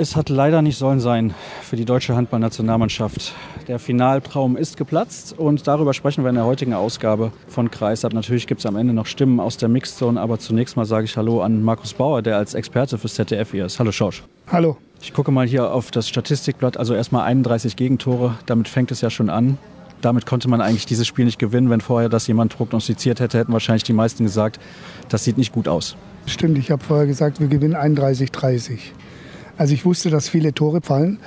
Es hat leider nicht sollen sein für die deutsche Handballnationalmannschaft. Der Finaltraum ist geplatzt und darüber sprechen wir in der heutigen Ausgabe von Kreisab. Natürlich gibt es am Ende noch Stimmen aus der Mixzone, aber zunächst mal sage ich Hallo an Markus Bauer, der als Experte fürs ZDF hier ist. Hallo Schorsch. Hallo. Ich gucke mal hier auf das Statistikblatt, also erstmal 31 Gegentore, damit fängt es ja schon an. Damit konnte man eigentlich dieses Spiel nicht gewinnen. Wenn vorher das jemand prognostiziert hätte, hätten wahrscheinlich die meisten gesagt, das sieht nicht gut aus. Stimmt, ich habe vorher gesagt, wir gewinnen 31-30. Also ich wusste, dass viele Tore fallen,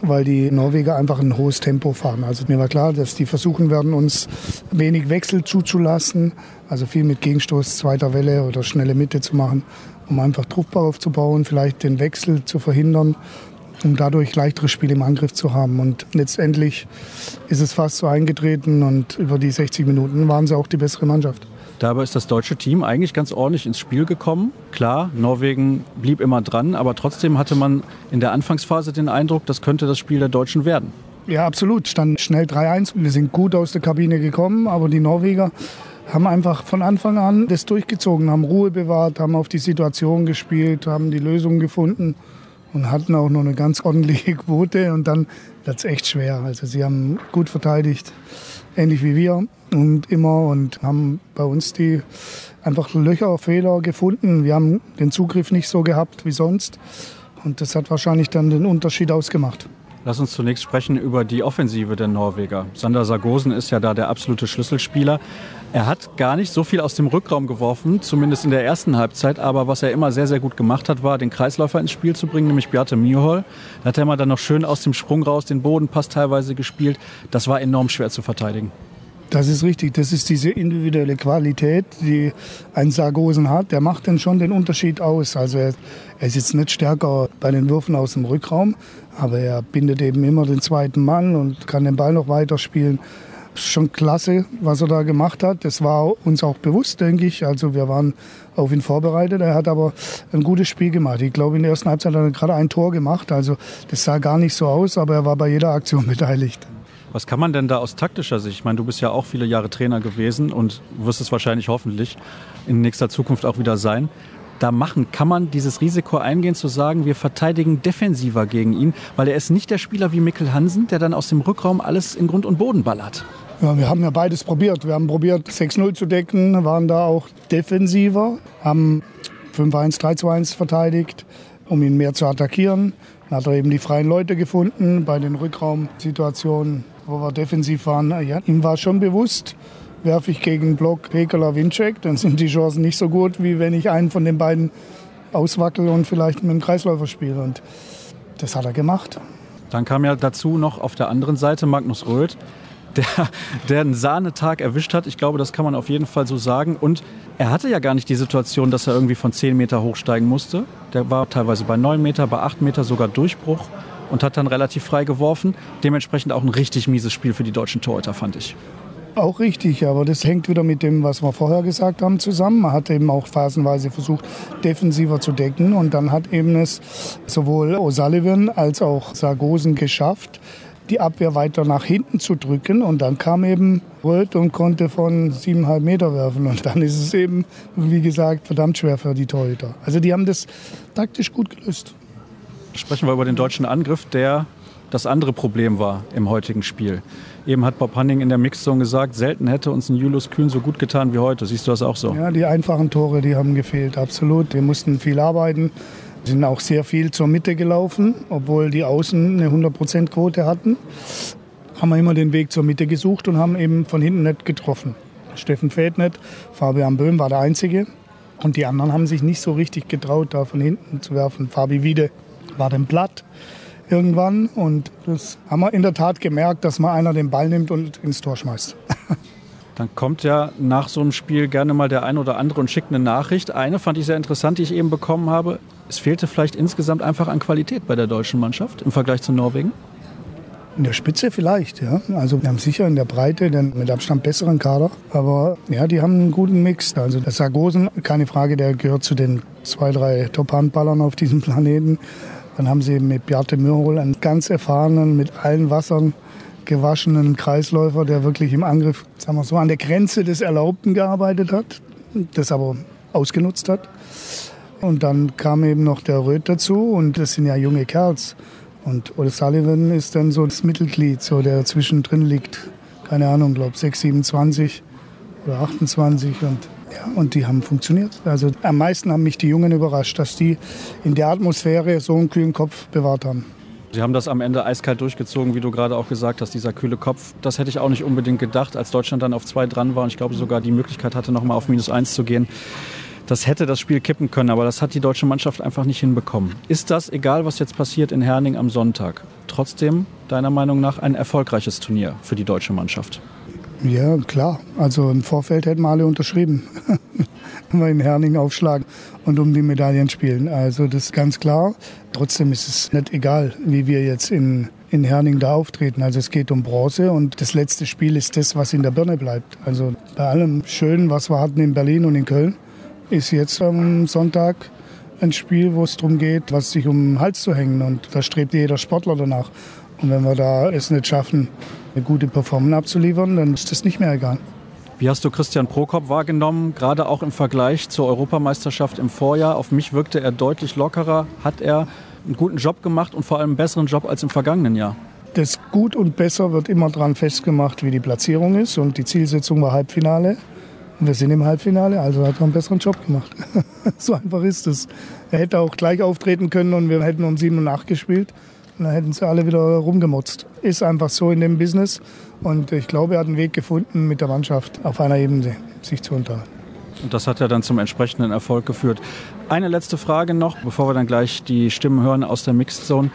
weil die Norweger einfach ein hohes Tempo fahren. Also mir war klar, dass die versuchen werden, uns wenig Wechsel zuzulassen, also viel mit Gegenstoß zweiter Welle oder schnelle Mitte zu machen, um einfach Druck aufzubauen, vielleicht den Wechsel zu verhindern, um dadurch leichtere Spiele im Angriff zu haben. Und letztendlich ist es fast so eingetreten und über die 60 Minuten waren sie auch die bessere Mannschaft. Dabei ist das deutsche Team eigentlich ganz ordentlich ins Spiel gekommen. Klar, Norwegen blieb immer dran, aber trotzdem hatte man in der Anfangsphase den Eindruck, das könnte das Spiel der Deutschen werden. Ja, absolut. Stand schnell 3-1. Wir sind gut aus der Kabine gekommen, aber die Norweger haben einfach von Anfang an das durchgezogen, haben Ruhe bewahrt, haben auf die Situation gespielt, haben die Lösung gefunden und hatten auch noch eine ganz ordentliche Quote. Und dann wird es echt schwer. Also sie haben gut verteidigt, ähnlich wie wir und immer und haben bei uns die einfach Löcher, Fehler gefunden. Wir haben den Zugriff nicht so gehabt wie sonst und das hat wahrscheinlich dann den Unterschied ausgemacht. Lass uns zunächst sprechen über die Offensive der Norweger. Sander Sargosen ist ja da der absolute Schlüsselspieler. Er hat gar nicht so viel aus dem Rückraum geworfen, zumindest in der ersten Halbzeit. Aber was er immer sehr, sehr gut gemacht hat, war, den Kreisläufer ins Spiel zu bringen, nämlich Beate Mihol. Da hat er immer dann noch schön aus dem Sprung raus den Bodenpass teilweise gespielt. Das war enorm schwer zu verteidigen. Das ist richtig. Das ist diese individuelle Qualität, die ein Sargosen hat. Der macht dann schon den Unterschied aus. Also er, er ist jetzt nicht stärker bei den Würfen aus dem Rückraum, aber er bindet eben immer den zweiten Mann und kann den Ball noch weiterspielen. Schon klasse, was er da gemacht hat. Das war uns auch bewusst, denke ich. Also wir waren auf ihn vorbereitet. Er hat aber ein gutes Spiel gemacht. Ich glaube, in der ersten Halbzeit hat er gerade ein Tor gemacht. Also das sah gar nicht so aus, aber er war bei jeder Aktion beteiligt. Was kann man denn da aus taktischer Sicht? Ich meine, du bist ja auch viele Jahre Trainer gewesen und wirst es wahrscheinlich hoffentlich in nächster Zukunft auch wieder sein. Da machen, kann man dieses Risiko eingehen, zu sagen, wir verteidigen defensiver gegen ihn, weil er ist nicht der Spieler wie Mikkel Hansen, der dann aus dem Rückraum alles in Grund und Boden ballert. Ja, wir haben ja beides probiert. Wir haben probiert, 6-0 zu decken, waren da auch defensiver, haben 5-1, 3-1 verteidigt, um ihn mehr zu attackieren. Dann hat er eben die freien Leute gefunden bei den Rückraumsituationen wo wir defensiv waren, ja, ihm war schon bewusst, werfe ich gegen Block Pekeler Winczek, dann sind die Chancen nicht so gut, wie wenn ich einen von den beiden auswackel und vielleicht mit dem Kreisläufer spiele. Und das hat er gemacht. Dann kam ja dazu noch auf der anderen Seite Magnus Röth, der, der einen Sahnetag erwischt hat. Ich glaube, das kann man auf jeden Fall so sagen. Und er hatte ja gar nicht die Situation, dass er irgendwie von 10 Meter hochsteigen musste. Der war teilweise bei 9 Meter, bei 8 Meter sogar Durchbruch und hat dann relativ frei geworfen. Dementsprechend auch ein richtig mieses Spiel für die deutschen Torhüter, fand ich. Auch richtig, aber das hängt wieder mit dem, was wir vorher gesagt haben, zusammen. Man hat eben auch phasenweise versucht, defensiver zu decken und dann hat eben es sowohl O'Sullivan als auch Sargosen geschafft, die Abwehr weiter nach hinten zu drücken und dann kam eben Röth und konnte von siebeneinhalb Meter werfen und dann ist es eben, wie gesagt, verdammt schwer für die Torhüter. Also die haben das taktisch gut gelöst sprechen wir über den deutschen Angriff, der das andere Problem war im heutigen Spiel. Eben hat Bob Hanning in der Mixzone gesagt, selten hätte uns ein Julius Kühn so gut getan wie heute. Siehst du das auch so? Ja, die einfachen Tore, die haben gefehlt, absolut. Wir mussten viel arbeiten. Sind auch sehr viel zur Mitte gelaufen, obwohl die Außen eine 100%-Quote hatten. Haben wir immer den Weg zur Mitte gesucht und haben eben von hinten nicht getroffen. Steffen Feld nicht, Fabian Böhm war der Einzige. Und die anderen haben sich nicht so richtig getraut, da von hinten zu werfen. Fabi Wiede war dann platt irgendwann. Und das haben wir in der Tat gemerkt, dass mal einer den Ball nimmt und ins Tor schmeißt. Dann kommt ja nach so einem Spiel gerne mal der ein oder andere und schickt eine Nachricht. Eine fand ich sehr interessant, die ich eben bekommen habe. Es fehlte vielleicht insgesamt einfach an Qualität bei der deutschen Mannschaft im Vergleich zu Norwegen. In der Spitze vielleicht, ja. Also wir haben sicher in der Breite den mit Abstand besseren Kader. Aber ja, die haben einen guten Mix. Also der Sargosen, keine Frage, der gehört zu den zwei, drei Top-Handballern auf diesem Planeten. Dann haben sie mit Beate Mürhol einen ganz erfahrenen, mit allen Wassern gewaschenen Kreisläufer, der wirklich im Angriff, sagen wir so, an der Grenze des Erlaubten gearbeitet hat, das aber ausgenutzt hat. Und dann kam eben noch der Röth dazu und das sind ja junge Kerls. Und O'Sullivan ist dann so das Mittelglied, so der zwischendrin liegt. Keine Ahnung, glaube 6, 27 oder 28 und und die haben funktioniert. Also am meisten haben mich die Jungen überrascht, dass die in der Atmosphäre so einen kühlen Kopf bewahrt haben. Sie haben das am Ende eiskalt durchgezogen, wie du gerade auch gesagt hast, dieser kühle Kopf. Das hätte ich auch nicht unbedingt gedacht, als Deutschland dann auf zwei dran war und ich glaube sogar die Möglichkeit hatte, nochmal auf minus eins zu gehen. Das hätte das Spiel kippen können, aber das hat die deutsche Mannschaft einfach nicht hinbekommen. Ist das, egal was jetzt passiert in Herning am Sonntag, trotzdem deiner Meinung nach ein erfolgreiches Turnier für die deutsche Mannschaft? Ja, klar. Also im Vorfeld hätten wir alle unterschrieben, wenn wir in Herning aufschlagen und um die Medaillen spielen. Also das ist ganz klar. Trotzdem ist es nicht egal, wie wir jetzt in, in Herning da auftreten. Also es geht um Bronze und das letzte Spiel ist das, was in der Birne bleibt. Also bei allem Schönen, was wir hatten in Berlin und in Köln, ist jetzt am Sonntag ein Spiel, wo es darum geht, was sich um den Hals zu hängen. Und da strebt jeder Sportler danach. Und wenn wir da es nicht schaffen, eine gute Performance abzuliefern, dann ist das nicht mehr egal. Wie hast du Christian Prokop wahrgenommen, gerade auch im Vergleich zur Europameisterschaft im Vorjahr? Auf mich wirkte er deutlich lockerer. Hat er einen guten Job gemacht und vor allem einen besseren Job als im vergangenen Jahr? Das Gut und Besser wird immer daran festgemacht, wie die Platzierung ist. Und die Zielsetzung war Halbfinale. Und wir sind im Halbfinale, also hat er einen besseren Job gemacht. so einfach ist es. Er hätte auch gleich auftreten können und wir hätten um 7 und 8 gespielt. Und dann hätten sie alle wieder rumgemotzt. Ist einfach so in dem Business. Und ich glaube, er hat einen Weg gefunden, mit der Mannschaft auf einer Ebene sich zu unterhalten. Und das hat ja dann zum entsprechenden Erfolg geführt. Eine letzte Frage noch, bevor wir dann gleich die Stimmen hören aus der Mixed Zone.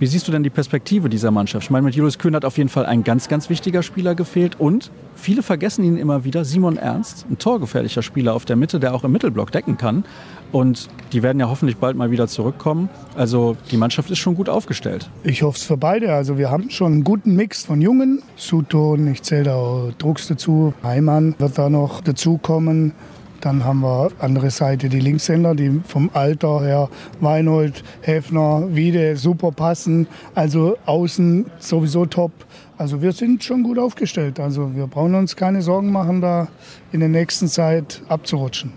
Wie siehst du denn die Perspektive dieser Mannschaft? Ich meine, mit Julius Kühn hat auf jeden Fall ein ganz, ganz wichtiger Spieler gefehlt. Und viele vergessen ihn immer wieder, Simon Ernst, ein torgefährlicher Spieler auf der Mitte, der auch im Mittelblock decken kann. Und die werden ja hoffentlich bald mal wieder zurückkommen. Also die Mannschaft ist schon gut aufgestellt. Ich hoffe es für beide. Also wir haben schon einen guten Mix von Jungen. Sutton, ich zähle da auch Drucks dazu. Heimann wird da noch dazukommen. Dann haben wir andere Seite die Linkshänder, die vom Alter her Weinhold, Häfner, Wiede super passen. Also außen sowieso top. Also wir sind schon gut aufgestellt. Also wir brauchen uns keine Sorgen machen, da in der nächsten Zeit abzurutschen.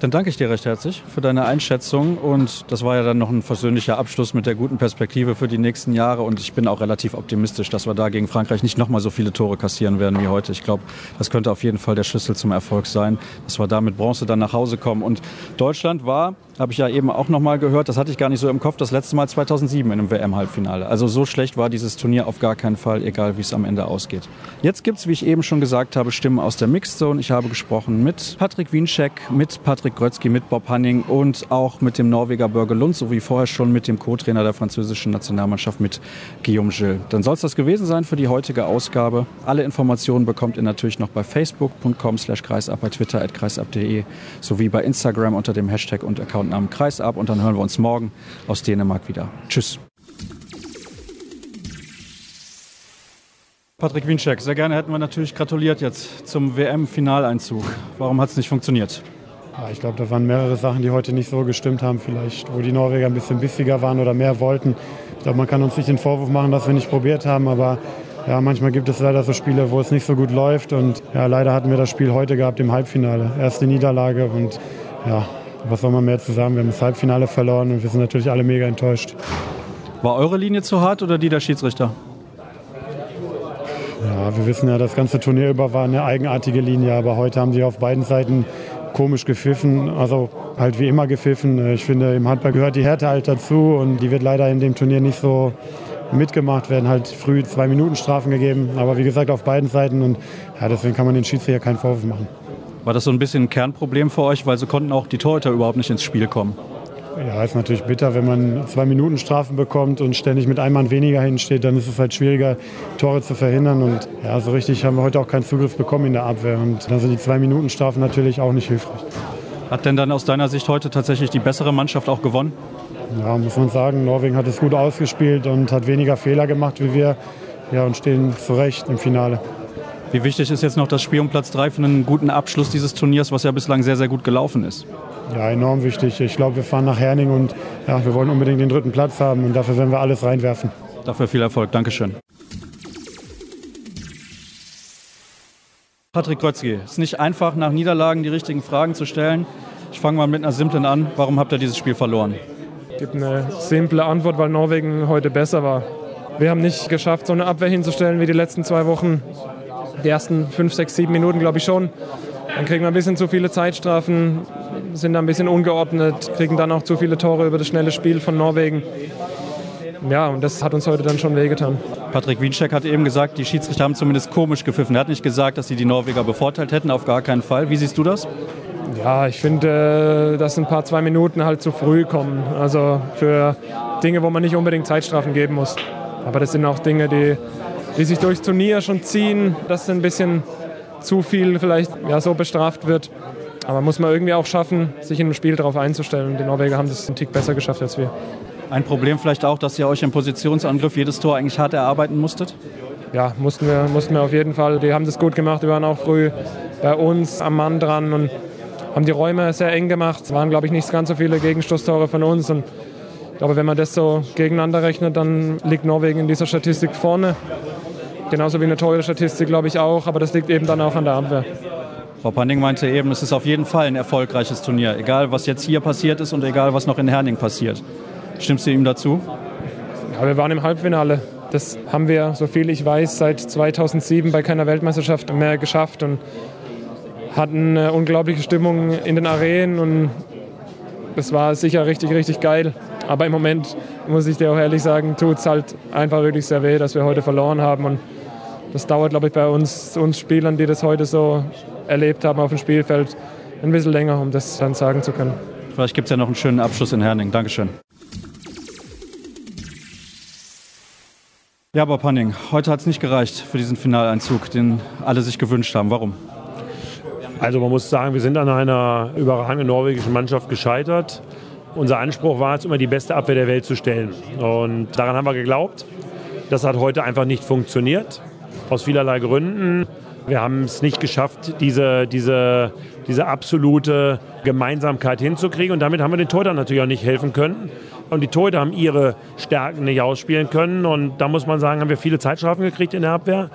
Dann danke ich dir recht herzlich für deine Einschätzung und das war ja dann noch ein versöhnlicher Abschluss mit der guten Perspektive für die nächsten Jahre und ich bin auch relativ optimistisch, dass wir da gegen Frankreich nicht nochmal so viele Tore kassieren werden wie heute. Ich glaube, das könnte auf jeden Fall der Schlüssel zum Erfolg sein, dass wir da mit Bronze dann nach Hause kommen und Deutschland war habe ich ja eben auch noch mal gehört, das hatte ich gar nicht so im Kopf, das letzte Mal 2007 in einem WM-Halbfinale. Also so schlecht war dieses Turnier auf gar keinen Fall, egal wie es am Ende ausgeht. Jetzt gibt es, wie ich eben schon gesagt habe, Stimmen aus der Mixed Zone. Ich habe gesprochen mit Patrick Wienscheck, mit Patrick Grötzky, mit Bob Hanning und auch mit dem Norweger Börge Lund, sowie vorher schon mit dem Co-Trainer der französischen Nationalmannschaft, mit Guillaume Gilles. Dann soll es das gewesen sein für die heutige Ausgabe. Alle Informationen bekommt ihr natürlich noch bei facebook.com slash kreisab, bei twitter at kreisab.de sowie bei Instagram unter dem Hashtag und Account am Kreis ab und dann hören wir uns morgen aus Dänemark wieder. Tschüss. Patrick Wienscheck, sehr gerne hätten wir natürlich gratuliert jetzt zum WM-Finaleinzug. Warum hat es nicht funktioniert? Ja, ich glaube, da waren mehrere Sachen, die heute nicht so gestimmt haben, vielleicht, wo die Norweger ein bisschen bissiger waren oder mehr wollten. Ich glaube, man kann uns nicht den Vorwurf machen, dass wir nicht probiert haben, aber ja, manchmal gibt es leider so Spiele, wo es nicht so gut läuft. Und ja, leider hatten wir das Spiel heute gehabt im Halbfinale. Erste Niederlage und ja, was soll man mehr zu sagen? Wir haben das Halbfinale verloren und wir sind natürlich alle mega enttäuscht. War eure Linie zu hart oder die der Schiedsrichter? Ja, wir wissen ja, das ganze Turnier über war eine eigenartige Linie, aber heute haben sie auf beiden Seiten komisch gepfiffen, also halt wie immer gepfiffen. Ich finde, im Handball gehört die Härte halt dazu und die wird leider in dem Turnier nicht so mitgemacht, werden halt früh zwei Minuten Strafen gegeben, aber wie gesagt auf beiden Seiten und ja, deswegen kann man den Schiedsrichter keinen Vorwurf machen. War das so ein bisschen ein Kernproblem für euch, weil so konnten auch die Torhüter überhaupt nicht ins Spiel kommen? Ja, ist natürlich bitter, wenn man zwei Minuten Strafen bekommt und ständig mit einem Mann weniger hinsteht, dann ist es halt schwieriger, Tore zu verhindern. Und ja, so richtig haben wir heute auch keinen Zugriff bekommen in der Abwehr. Und dann sind die zwei Minuten Strafen natürlich auch nicht hilfreich. Hat denn dann aus deiner Sicht heute tatsächlich die bessere Mannschaft auch gewonnen? Ja, muss man sagen. Norwegen hat es gut ausgespielt und hat weniger Fehler gemacht wie wir. Ja, und stehen zu Recht im Finale. Wie wichtig ist jetzt noch das Spiel um Platz 3 für einen guten Abschluss dieses Turniers, was ja bislang sehr, sehr gut gelaufen ist? Ja, enorm wichtig. Ich glaube, wir fahren nach Herning und ja, wir wollen unbedingt den dritten Platz haben und dafür werden wir alles reinwerfen. Dafür viel Erfolg. Dankeschön. Patrick Krötzky, es ist nicht einfach, nach Niederlagen die richtigen Fragen zu stellen. Ich fange mal mit einer simplen an. Warum habt ihr dieses Spiel verloren? Es gibt eine simple Antwort, weil Norwegen heute besser war. Wir haben nicht geschafft, so eine Abwehr hinzustellen wie die letzten zwei Wochen. Die ersten fünf, sechs, sieben Minuten glaube ich schon. Dann kriegen wir ein bisschen zu viele Zeitstrafen, sind da ein bisschen ungeordnet, kriegen dann auch zu viele Tore über das schnelle Spiel von Norwegen. Ja, und das hat uns heute dann schon wehgetan. Patrick Wienscheck hat eben gesagt, die Schiedsrichter haben zumindest komisch gepfiffen. Er hat nicht gesagt, dass sie die Norweger bevorteilt hätten, auf gar keinen Fall. Wie siehst du das? Ja, ich finde, äh, dass ein paar zwei Minuten halt zu früh kommen. Also für Dinge, wo man nicht unbedingt Zeitstrafen geben muss. Aber das sind auch Dinge, die, die sich durchs Turnier schon ziehen, dass ein bisschen zu viel vielleicht ja, so bestraft wird. Aber muss man irgendwie auch schaffen, sich in einem Spiel darauf einzustellen. Die Norweger haben das einen Tick besser geschafft als wir. Ein Problem vielleicht auch, dass ihr euch im Positionsangriff jedes Tor eigentlich hart erarbeiten musstet? Ja, mussten wir, mussten wir auf jeden Fall. Die haben das gut gemacht. Wir waren auch früh bei uns am Mann dran und haben die Räume sehr eng gemacht. Es waren, glaube ich, nicht ganz so viele Gegenstoßtore von uns. Und ich glaube, wenn man das so gegeneinander rechnet, dann liegt Norwegen in dieser Statistik vorne. Genauso wie eine teure Statistik, glaube ich auch. Aber das liegt eben dann auch an der Abwehr. Frau Panding meinte eben, es ist auf jeden Fall ein erfolgreiches Turnier. Egal, was jetzt hier passiert ist und egal, was noch in Herning passiert. Stimmst du ihm dazu? Ja, wir waren im Halbfinale. Das haben wir, so viel ich weiß, seit 2007 bei keiner Weltmeisterschaft mehr geschafft und hatten eine unglaubliche Stimmung in den Arenen und das war sicher richtig, richtig geil. Aber im Moment, muss ich dir auch ehrlich sagen, tut es halt einfach wirklich sehr weh, dass wir heute verloren haben. Und das dauert, glaube ich, bei uns, uns Spielern, die das heute so erlebt haben auf dem Spielfeld, ein bisschen länger, um das dann sagen zu können. Vielleicht gibt es ja noch einen schönen Abschluss in Herning. Dankeschön. Ja, Bob Hanning, heute hat es nicht gereicht für diesen Finaleinzug, den alle sich gewünscht haben. Warum? Also man muss sagen, wir sind an einer überragenden norwegischen Mannschaft gescheitert. Unser Anspruch war es, immer die beste Abwehr der Welt zu stellen. Und daran haben wir geglaubt. Das hat heute einfach nicht funktioniert, aus vielerlei Gründen. Wir haben es nicht geschafft, diese, diese, diese absolute Gemeinsamkeit hinzukriegen. Und damit haben wir den Torhütern natürlich auch nicht helfen können. Und die Torhüter haben ihre Stärken nicht ausspielen können. Und da muss man sagen, haben wir viele Zeitstrafen gekriegt in der Abwehr.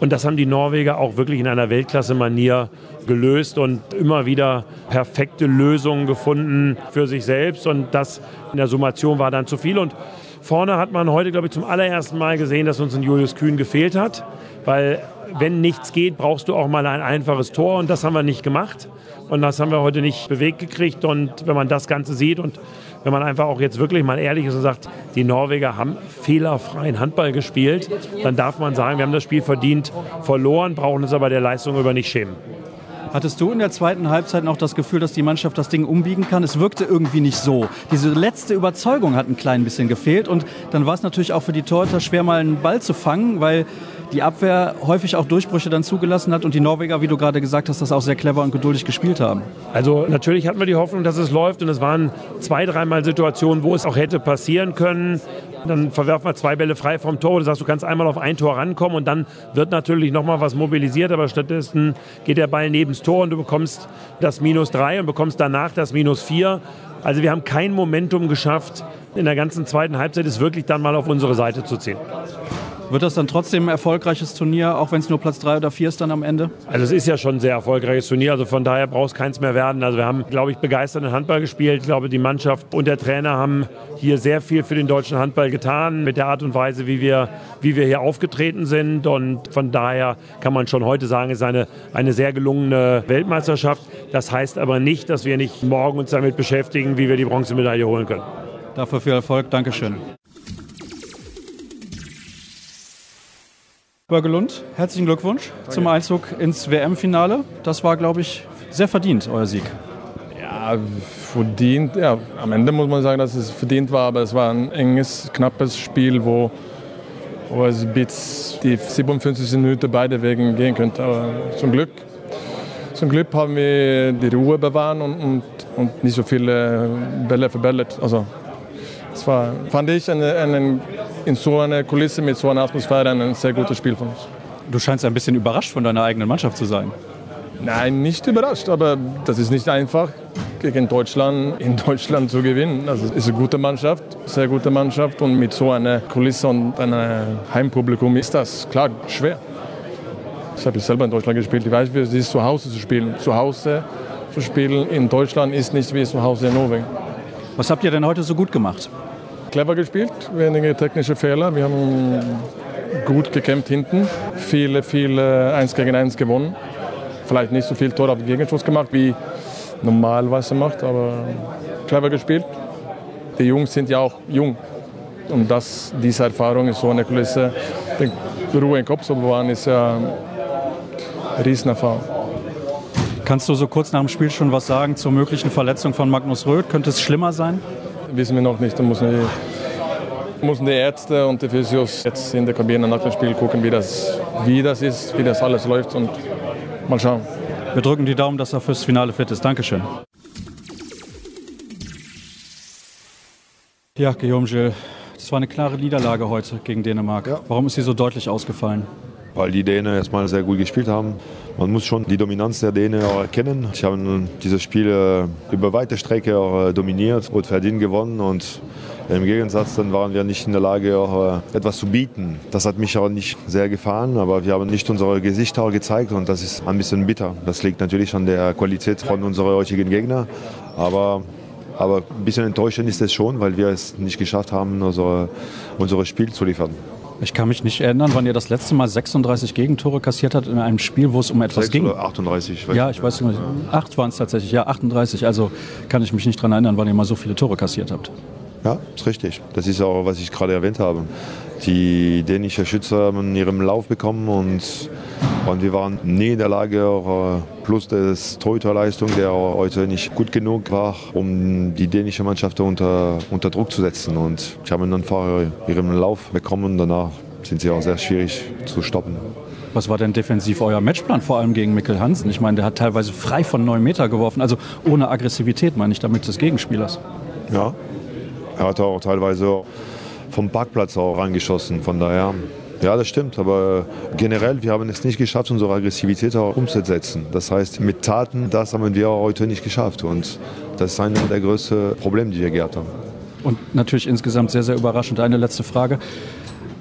Und das haben die Norweger auch wirklich in einer Weltklasse-Manier gelöst und immer wieder perfekte Lösungen gefunden für sich selbst. Und das in der Summation war dann zu viel. Und vorne hat man heute, glaube ich, zum allerersten Mal gesehen, dass uns ein Julius Kühn gefehlt hat. Weil wenn nichts geht, brauchst du auch mal ein einfaches Tor. Und das haben wir nicht gemacht. Und das haben wir heute nicht bewegt gekriegt. Und wenn man das Ganze sieht und wenn man einfach auch jetzt wirklich mal ehrlich ist und sagt, die Norweger haben fehlerfreien Handball gespielt, dann darf man sagen, wir haben das Spiel verdient verloren, brauchen uns aber der Leistung über nicht schämen. Hattest du in der zweiten Halbzeit noch das Gefühl, dass die Mannschaft das Ding umbiegen kann? Es wirkte irgendwie nicht so. Diese letzte Überzeugung hat ein klein bisschen gefehlt und dann war es natürlich auch für die Torhüter schwer, mal einen Ball zu fangen, weil die Abwehr häufig auch Durchbrüche dann zugelassen hat und die Norweger, wie du gerade gesagt hast, das auch sehr clever und geduldig gespielt haben. Also natürlich hatten wir die Hoffnung, dass es läuft und es waren zwei, dreimal Situationen, wo es auch hätte passieren können. Dann verwerfen wir zwei Bälle frei vom Tor. Du sagst, du kannst einmal auf ein Tor rankommen und dann wird natürlich nochmal was mobilisiert, aber stattdessen geht der Ball neben Tor und du bekommst das Minus drei und bekommst danach das Minus vier. Also wir haben kein Momentum geschafft, in der ganzen zweiten Halbzeit es wirklich dann mal auf unsere Seite zu ziehen. Wird das dann trotzdem ein erfolgreiches Turnier, auch wenn es nur Platz 3 oder 4 ist dann am Ende? Also es ist ja schon ein sehr erfolgreiches Turnier, also von daher braucht es keins mehr werden. Also wir haben, glaube ich, begeisternden Handball gespielt. Ich glaube, die Mannschaft und der Trainer haben hier sehr viel für den deutschen Handball getan, mit der Art und Weise, wie wir, wie wir hier aufgetreten sind. Und von daher kann man schon heute sagen, es ist eine, eine sehr gelungene Weltmeisterschaft. Das heißt aber nicht, dass wir nicht morgen uns damit beschäftigen, wie wir die Bronzemedaille holen können. Dafür viel Erfolg. Dankeschön. Börgelund, herzlichen Glückwunsch Danke. zum Einzug ins WM-Finale. Das war, glaube ich, sehr verdient, euer Sieg. Ja, verdient. Ja, am Ende muss man sagen, dass es verdient war, aber es war ein enges, knappes Spiel, wo, wo es bis die 57 Minuten beide Wegen gehen könnte. Aber zum Glück, zum Glück haben wir die Ruhe bewahrt und, und, und nicht so viele Bälle verbellet. Also, es war, fand ich, eine, eine in so einer Kulisse mit so einer Atmosphäre ein sehr gutes Spiel von uns. Du scheinst ein bisschen überrascht von deiner eigenen Mannschaft zu sein. Nein, nicht überrascht, aber das ist nicht einfach, gegen Deutschland in Deutschland zu gewinnen. Also es ist eine gute Mannschaft, sehr gute Mannschaft und mit so einer Kulisse und einem Heimpublikum ist das klar schwer. Ich habe selber in Deutschland gespielt, ich weiß, wie es ist, zu Hause zu spielen. Zu Hause zu spielen in Deutschland ist nicht wie zu Hause in Norwegen. Was habt ihr denn heute so gut gemacht? Clever gespielt, wenige technische Fehler. Wir haben gut gekämpft hinten, viele, viele 1 gegen 1 gewonnen. Vielleicht nicht so viel Tor auf den Gegenschuss gemacht, wie normalerweise macht, aber clever gespielt. Die Jungs sind ja auch jung. Und das, diese Erfahrung ist so eine Kulisse, die Ruhe im Kopf zu bewahren, ist ja eine Riesenerfahrung. Kannst du so kurz nach dem Spiel schon was sagen zur möglichen Verletzung von Magnus Röth? Könnte es schlimmer sein? Wissen wir noch nicht. Da müssen die, müssen die Ärzte und die Physios jetzt in der Kabine nach dem Spiel gucken, wie das, wie das ist, wie das alles läuft und mal schauen. Wir drücken die Daumen, dass er fürs Finale fit ist. Dankeschön. Ja, Guillaume Gilles, das war eine klare Niederlage heute gegen Dänemark. Ja. Warum ist sie so deutlich ausgefallen? Weil die Dänen erstmal sehr gut gespielt haben. Man muss schon die Dominanz der Dänen auch erkennen. Sie haben dieses Spiel über weite Strecke auch äh, dominiert und verdient gewonnen. Und im Gegensatz dann waren wir nicht in der Lage, auch äh, etwas zu bieten. Das hat mich auch nicht sehr gefallen, aber wir haben nicht unsere Gesichter gezeigt und das ist ein bisschen bitter. Das liegt natürlich an der Qualität von unseren heutigen Gegnern. Aber aber ein bisschen enttäuschend ist es schon, weil wir es nicht geschafft haben, unser, unser Spiel zu liefern. Ich kann mich nicht erinnern, wann ihr das letzte Mal 36 Gegentore kassiert habt in einem Spiel, wo es um etwas 6 ging. Oder 38. ja, ich weiß nicht. Acht waren es tatsächlich. Ja, 38. Also kann ich mich nicht daran erinnern, wann ihr mal so viele Tore kassiert habt. Ja, ist richtig. Das ist auch, was ich gerade erwähnt habe. Die dänischen Schützer haben ihren Lauf bekommen und, und wir waren nie in der Lage, auch, plus des Torhüterleistung, der heute nicht gut genug war, um die dänische Mannschaft unter, unter Druck zu setzen. Und sie haben einfach ihren Lauf bekommen danach sind sie auch sehr schwierig zu stoppen. Was war denn defensiv euer Matchplan, vor allem gegen Mikkel Hansen? Ich meine, der hat teilweise frei von 9 Meter geworfen, also ohne Aggressivität, meine ich damit des Gegenspielers. Ja, er hat auch teilweise vom Parkplatz auch reingeschossen. Von daher, ja, das stimmt. Aber generell, wir haben es nicht geschafft, unsere Aggressivität auch umzusetzen. Das heißt, mit Taten, das haben wir heute nicht geschafft. Und das ist einer der größten Probleme, die wir gehabt haben. Und natürlich insgesamt sehr, sehr überraschend. Eine letzte Frage.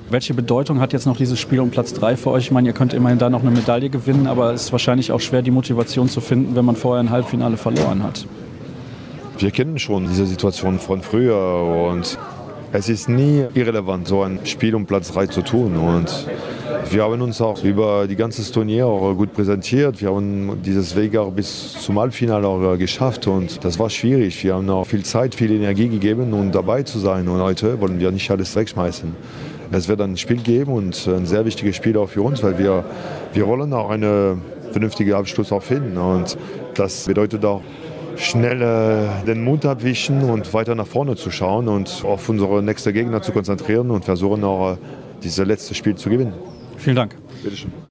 Welche Bedeutung hat jetzt noch dieses Spiel um Platz 3 für euch? Ich meine, ihr könnt immerhin da noch eine Medaille gewinnen, aber es ist wahrscheinlich auch schwer, die Motivation zu finden, wenn man vorher ein Halbfinale verloren hat. Wir kennen schon diese Situation von früher und es ist nie irrelevant, so ein Spiel um Platz 3 zu tun. Und wir haben uns auch über die ganze Turnier auch gut präsentiert. Wir haben dieses Weg auch bis zum Halbfinale auch geschafft und das war schwierig. Wir haben auch viel Zeit, viel Energie gegeben, um dabei zu sein. Und heute wollen wir nicht alles wegschmeißen. Es wird ein Spiel geben und ein sehr wichtiges Spiel auch für uns, weil wir, wir wollen auch einen vernünftigen Abschluss auch finden. Und das bedeutet auch, schnell äh, den Mund abwischen und weiter nach vorne zu schauen und auf unsere nächsten Gegner zu konzentrieren und versuchen auch äh, dieses letzte Spiel zu gewinnen. Vielen Dank. Bitteschön.